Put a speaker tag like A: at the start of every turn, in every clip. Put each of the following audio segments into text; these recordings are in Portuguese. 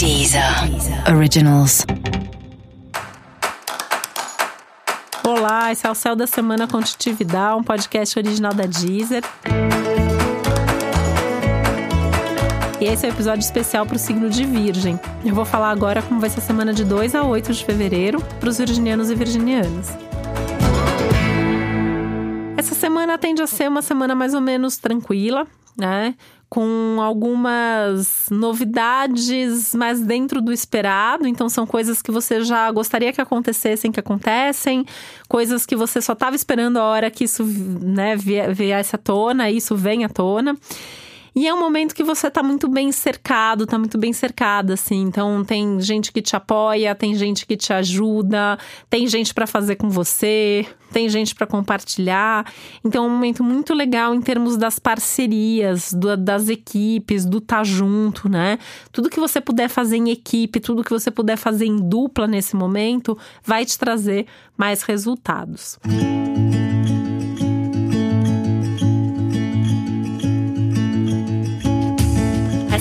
A: Deezer Originals.
B: Olá, esse é o Céu da Semana Contitividade, um podcast original da Deezer. E esse é o um episódio especial para o signo de Virgem. Eu vou falar agora como vai ser a semana de 2 a 8 de fevereiro para os virginianos e virginianas. Essa semana tende a ser uma semana mais ou menos tranquila, né? Com algumas novidades mais dentro do esperado. Então, são coisas que você já gostaria que acontecessem, que acontecem, coisas que você só estava esperando a hora que isso né, viesse à tona, isso vem à tona. E é um momento que você tá muito bem cercado, tá muito bem cercada, assim. Então, tem gente que te apoia, tem gente que te ajuda, tem gente para fazer com você, tem gente para compartilhar. Então, é um momento muito legal em termos das parcerias, do, das equipes, do estar tá junto, né? Tudo que você puder fazer em equipe, tudo que você puder fazer em dupla nesse momento, vai te trazer mais resultados. Música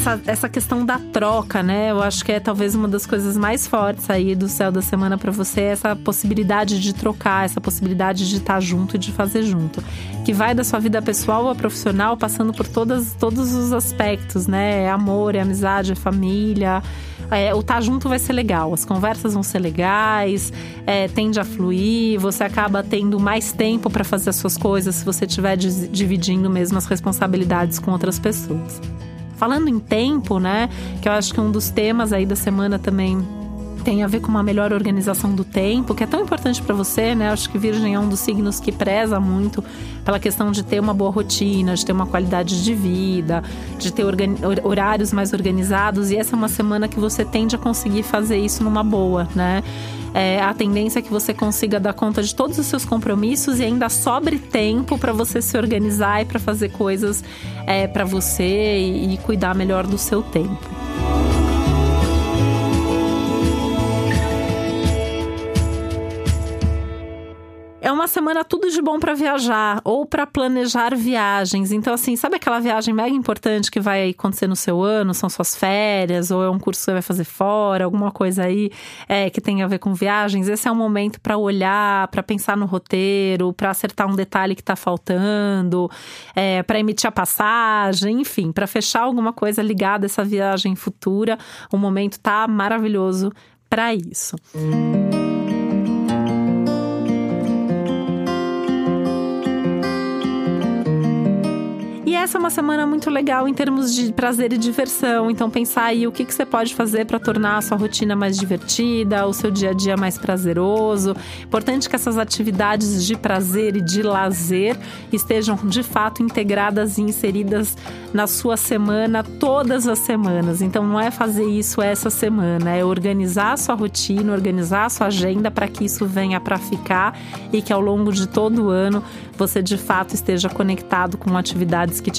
B: essa, essa questão da troca, né? Eu acho que é talvez uma das coisas mais fortes aí do céu da semana para você, essa possibilidade de trocar, essa possibilidade de estar junto e de fazer junto. Que vai da sua vida pessoal ou profissional, passando por todas, todos os aspectos, né? É amor, é amizade, é família. É, o estar tá junto vai ser legal, as conversas vão ser legais, é, tende a fluir, você acaba tendo mais tempo para fazer as suas coisas se você estiver dividindo mesmo as responsabilidades com outras pessoas. Falando em tempo, né? Que eu acho que um dos temas aí da semana também tem a ver com uma melhor organização do tempo, que é tão importante para você, né? Acho que Virgem é um dos signos que preza muito pela questão de ter uma boa rotina, de ter uma qualidade de vida, de ter horários mais organizados. E essa é uma semana que você tende a conseguir fazer isso numa boa, né? é, a tendência é que você consiga dar conta de todos os seus compromissos e ainda sobre tempo para você se organizar e para fazer coisas é, para você e, e cuidar melhor do seu tempo. É uma semana tudo de bom para viajar ou para planejar viagens. Então, assim, sabe aquela viagem mega importante que vai acontecer no seu ano? São suas férias, ou é um curso que você vai fazer fora, alguma coisa aí é, que tem a ver com viagens. Esse é um momento para olhar, para pensar no roteiro, para acertar um detalhe que está faltando, é, para emitir a passagem, enfim, para fechar alguma coisa ligada a essa viagem futura. O momento tá maravilhoso para isso. Música essa é uma semana muito legal em termos de prazer e diversão. Então, pensar aí o que, que você pode fazer para tornar a sua rotina mais divertida, o seu dia a dia mais prazeroso. Importante que essas atividades de prazer e de lazer estejam de fato integradas e inseridas na sua semana todas as semanas. Então, não é fazer isso essa semana, é organizar a sua rotina, organizar a sua agenda para que isso venha para ficar e que ao longo de todo o ano você de fato esteja conectado com atividades que que